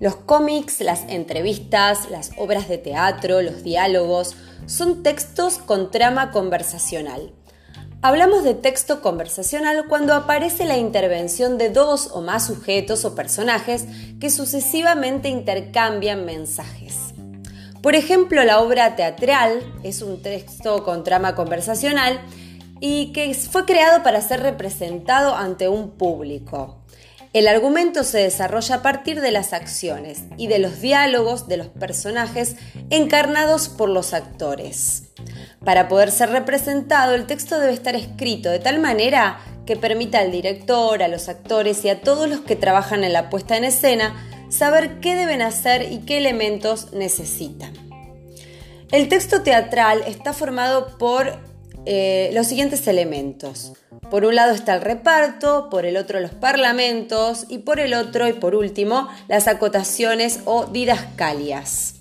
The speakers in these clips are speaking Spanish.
Los cómics, las entrevistas, las obras de teatro, los diálogos, son textos con trama conversacional. Hablamos de texto conversacional cuando aparece la intervención de dos o más sujetos o personajes que sucesivamente intercambian mensajes. Por ejemplo, la obra teatral es un texto con trama conversacional y que fue creado para ser representado ante un público. El argumento se desarrolla a partir de las acciones y de los diálogos de los personajes encarnados por los actores. Para poder ser representado, el texto debe estar escrito de tal manera que permita al director, a los actores y a todos los que trabajan en la puesta en escena saber qué deben hacer y qué elementos necesitan. El texto teatral está formado por eh, los siguientes elementos. Por un lado está el reparto, por el otro los parlamentos y por el otro y por último las acotaciones o didascalias.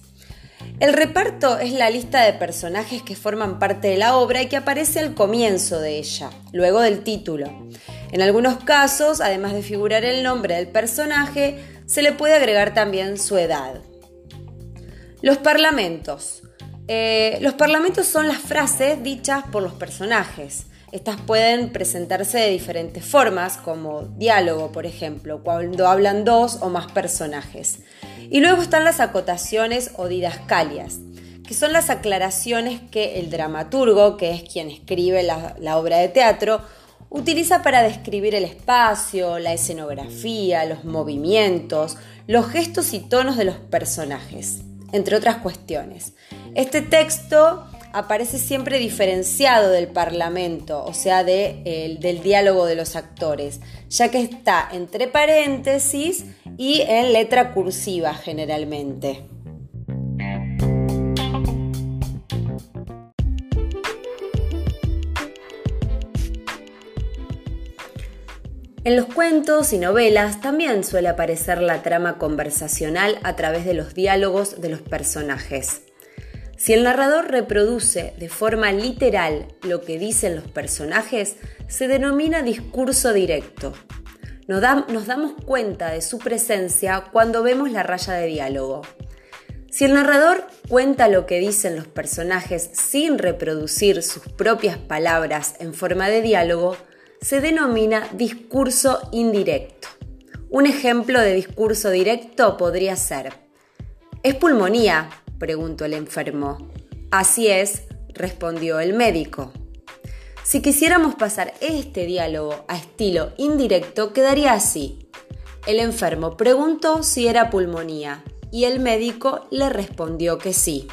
El reparto es la lista de personajes que forman parte de la obra y que aparece al comienzo de ella, luego del título. En algunos casos, además de figurar el nombre del personaje, se le puede agregar también su edad. Los parlamentos. Eh, los parlamentos son las frases dichas por los personajes. Estas pueden presentarse de diferentes formas, como diálogo, por ejemplo, cuando hablan dos o más personajes. Y luego están las acotaciones o didascalias, que son las aclaraciones que el dramaturgo, que es quien escribe la obra de teatro, utiliza para describir el espacio, la escenografía, los movimientos, los gestos y tonos de los personajes, entre otras cuestiones. Este texto aparece siempre diferenciado del parlamento, o sea, del diálogo de los actores, ya que está entre paréntesis y en letra cursiva generalmente. En los cuentos y novelas también suele aparecer la trama conversacional a través de los diálogos de los personajes. Si el narrador reproduce de forma literal lo que dicen los personajes, se denomina discurso directo. Nos, damos cuenta de su presencia cuando vemos la raya de diálogo. Si el narrador cuenta lo que dicen los personajes sin reproducir sus propias palabras en forma de diálogo, se denomina discurso indirecto. Un ejemplo de discurso directo podría ser, ¿es pulmonía? preguntó el enfermo. Así es, respondió el médico. Si quisiéramos pasar este diálogo a estilo indirecto, quedaría así. El enfermo preguntó si era pulmonía y el médico le respondió que sí.